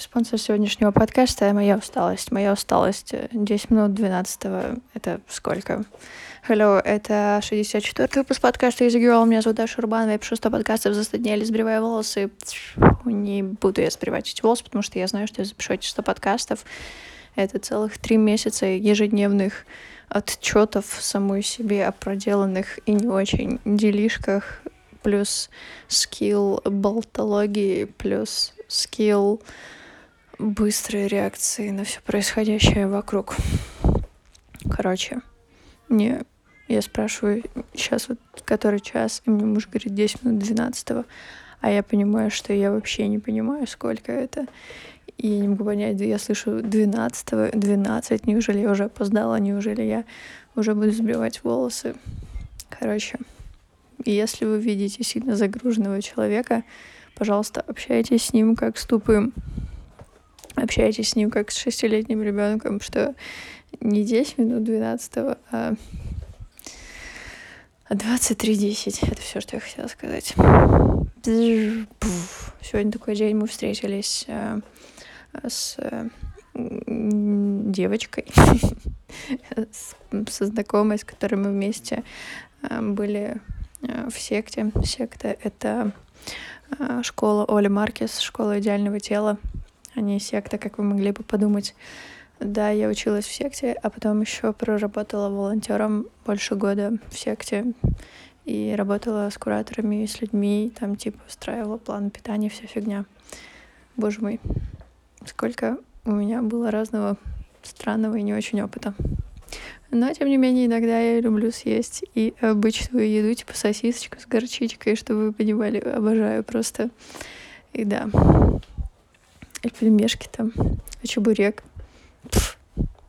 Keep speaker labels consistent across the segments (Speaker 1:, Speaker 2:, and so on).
Speaker 1: Спонсор сегодняшнего подкаста — моя усталость. Моя усталость. 10 минут 12 Это сколько? Hello, это 64-й выпуск подкаста Easy Girl. Меня зовут Даша Урбанова. Я пишу 100 подкастов за 100 дней, или сбриваю волосы. Не буду я сбривать эти волосы, потому что я знаю, что я запишу эти 100 подкастов. Это целых три месяца ежедневных отчетов самой себе о проделанных и не очень делишках, плюс скилл болтологии, плюс скилл быстрой реакции на все происходящее вокруг. Короче, мне я спрашиваю сейчас вот который час, и мне муж говорит 10 минут 12 а я понимаю, что я вообще не понимаю, сколько это. И я не могу понять, я слышу 12 12 неужели я уже опоздала, неужели я уже буду сбривать волосы. Короче, если вы видите сильно загруженного человека, пожалуйста, общайтесь с ним как с тупым. Общайтесь с ним как с шестилетним ребенком, что не 10 минут 12, а 23.10. Это все, что я хотела сказать. Сегодня такой день мы встретились э, с девочкой, со знакомой, с которой мы вместе э, были в секте. Секта — это школа Оли Маркес, школа идеального тела, а не секта, как вы могли бы подумать. Да, я училась в секте, а потом еще проработала волонтером больше года в секте и работала с кураторами и с людьми, там типа устраивала план питания, вся фигня. Боже мой, сколько у меня было разного странного и не очень опыта. Но, тем не менее, иногда я люблю съесть и обычную еду, типа сосисочку с горчичкой, чтобы вы понимали, обожаю просто. И да. И пельмешки там, а чебурек. Пфф.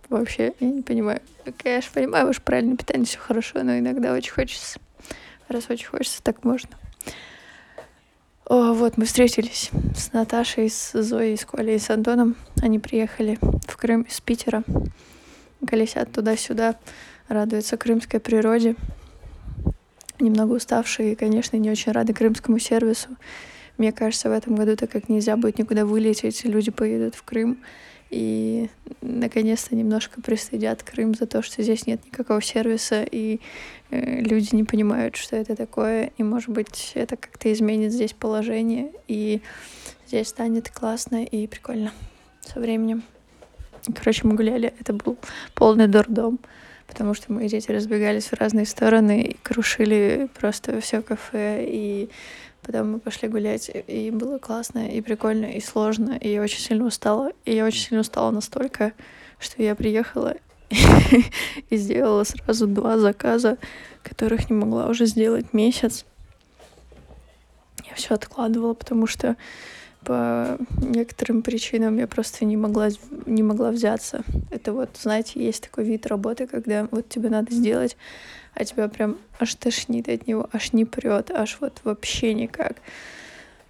Speaker 1: Вообще, я не понимаю. Конечно, понимаю, ваше правильное питание, все хорошо, но иногда очень хочется. Раз очень хочется, так можно. О, вот, мы встретились с Наташей, с Зоей, с Колей, с Антоном. Они приехали в Крым из Питера колесят туда-сюда, радуются крымской природе. Немного уставшие и, конечно, не очень рады крымскому сервису. Мне кажется, в этом году, так как нельзя будет никуда вылететь, люди поедут в Крым. И наконец-то немножко пристыдят Крым за то, что здесь нет никакого сервиса, и э, люди не понимают, что это такое, и, может быть, это как-то изменит здесь положение, и здесь станет классно и прикольно со временем. Короче, мы гуляли, это был полный дурдом, потому что мои дети разбегались в разные стороны и крушили просто все кафе, и потом мы пошли гулять, и было классно, и прикольно, и сложно, и я очень сильно устала, и я очень сильно устала настолько, что я приехала и сделала сразу два заказа, которых не могла уже сделать месяц. Я все откладывала, потому что по некоторым причинам я просто не могла, не могла взяться. Это вот, знаете, есть такой вид работы, когда вот тебе надо сделать, а тебя прям аж тошнит от него, аж не прет, аж вот вообще никак.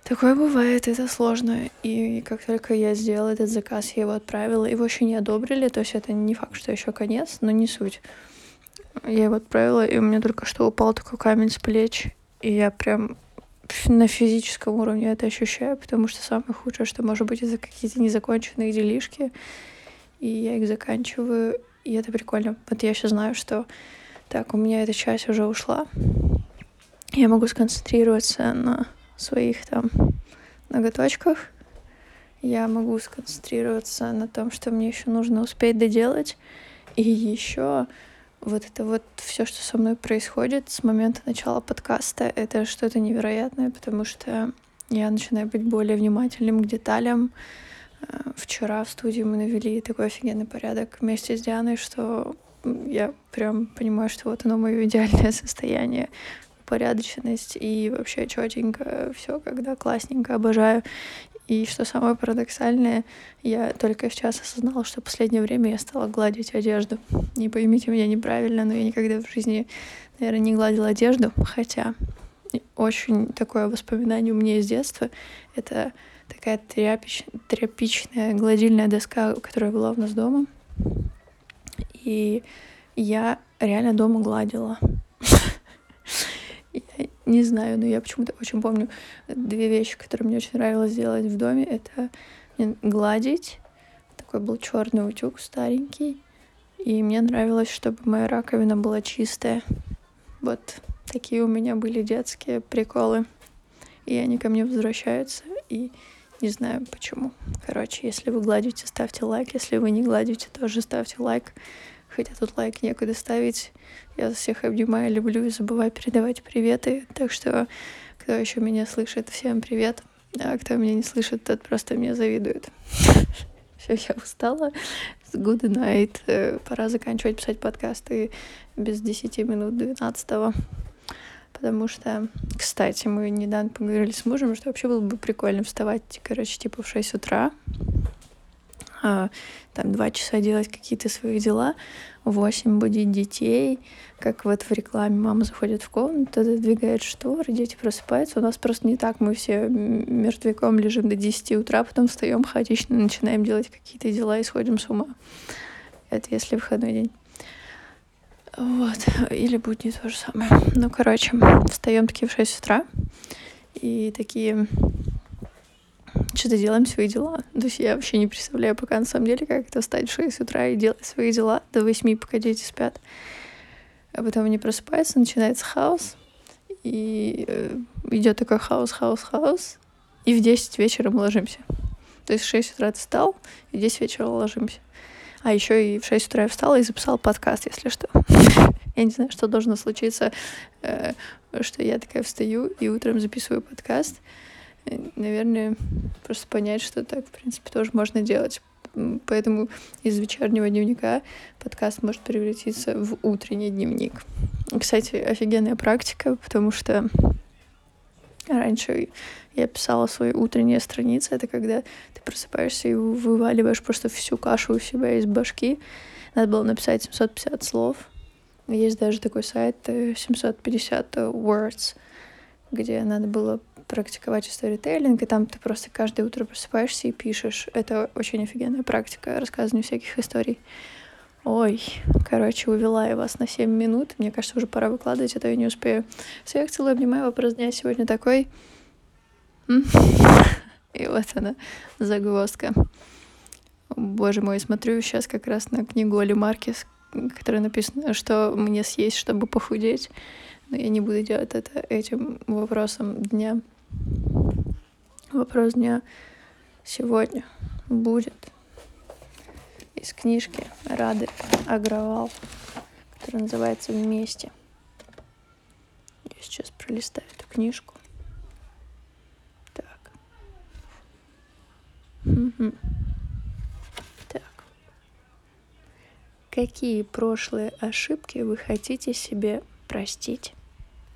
Speaker 1: Такое бывает, это сложно. И как только я сделала этот заказ, я его отправила, его еще не одобрили, то есть это не факт, что еще конец, но не суть. Я его отправила, и у меня только что упал такой камень с плеч, и я прям на физическом уровне это ощущаю, потому что самое худшее, что может быть, это какие-то незаконченные делишки, и я их заканчиваю, и это прикольно. Вот я сейчас знаю, что так, у меня эта часть уже ушла. Я могу сконцентрироваться на своих там ноготочках. Я могу сконцентрироваться на том, что мне еще нужно успеть доделать. И еще вот это вот все, что со мной происходит с момента начала подкаста, это что-то невероятное, потому что я начинаю быть более внимательным к деталям. Э, вчера в студии мы навели такой офигенный порядок вместе с Дианой, что я прям понимаю, что вот оно мое идеальное состояние упорядоченность и вообще четенько все, когда классненько обожаю. И что самое парадоксальное, я только сейчас осознала, что в последнее время я стала гладить одежду. Не поймите меня неправильно, но я никогда в жизни, наверное, не гладила одежду, хотя очень такое воспоминание у меня из детства. Это такая тряпич, тряпичная гладильная доска, которая была у нас дома. И я реально дома гладила. Не знаю, но я почему-то очень помню две вещи, которые мне очень нравилось делать в доме. Это гладить. Такой был черный утюг старенький. И мне нравилось, чтобы моя раковина была чистая. Вот такие у меня были детские приколы. И они ко мне возвращаются. И не знаю почему. Короче, если вы гладите, ставьте лайк. Если вы не гладите, тоже ставьте лайк. Хотя тут лайк некуда ставить. Я всех обнимаю, люблю и забываю передавать приветы. Так что, кто еще меня слышит, всем привет. А кто меня не слышит, тот просто мне завидует. Все, я устала. Good night. Э, пора заканчивать писать подкасты без 10 минут 12 -го. Потому что, кстати, мы недавно поговорили с мужем, что вообще было бы прикольно вставать, короче, типа в 6 утра, а, там два часа делать какие-то свои дела, в 8 будить детей, как вот в рекламе мама заходит в комнату, задвигает шторы, дети просыпаются. У нас просто не так, мы все мертвяком лежим до 10 утра, потом встаем хаотично, начинаем делать какие-то дела и сходим с ума. Это если выходной день. Вот. Или будет не то же самое. Ну, короче, встаем такие в 6 утра и такие что-то делаем свои дела. То есть я вообще не представляю пока на самом деле, как это встать в 6 утра и делать свои дела до 8, пока дети спят. А потом они просыпаются, начинается хаос, и э, идет такой хаос, хаос, хаос, и в 10 вечера мы ложимся. То есть в 6 утра ты встал, и в 10 вечера ложимся. А еще и в 6 утра я встала и записала подкаст, если что. Я не знаю, что должно случиться, э, что я такая встаю и утром записываю подкаст. Наверное, просто понять, что так, в принципе, тоже можно делать. Поэтому из вечернего дневника подкаст может превратиться в утренний дневник. Кстати, офигенная практика, потому что раньше я писала свои утренние страницы. Это когда ты просыпаешься и вываливаешь просто всю кашу у себя из башки. Надо было написать 750 слов. Есть даже такой сайт 750 э, words, где надо было практиковать сторителлинг, и там ты просто каждое утро просыпаешься и пишешь. Это очень офигенная практика рассказывания всяких историй. Ой, короче, увела я вас на 7 минут. Мне кажется, уже пора выкладывать, а то я не успею. Всех целую, обнимаю. Вопрос дня сегодня такой. И вот она, загвоздка. Боже мой, смотрю сейчас как раз на книгу Оли Маркес, которая написано, что мне съесть, чтобы похудеть. Но я не буду делать это этим вопросом дня. Вопрос дня сегодня будет из книжки Рады Агровал, которая называется «Вместе». Я сейчас пролистаю эту книжку. Так. Угу. Так. Какие прошлые ошибки вы хотите себе простить?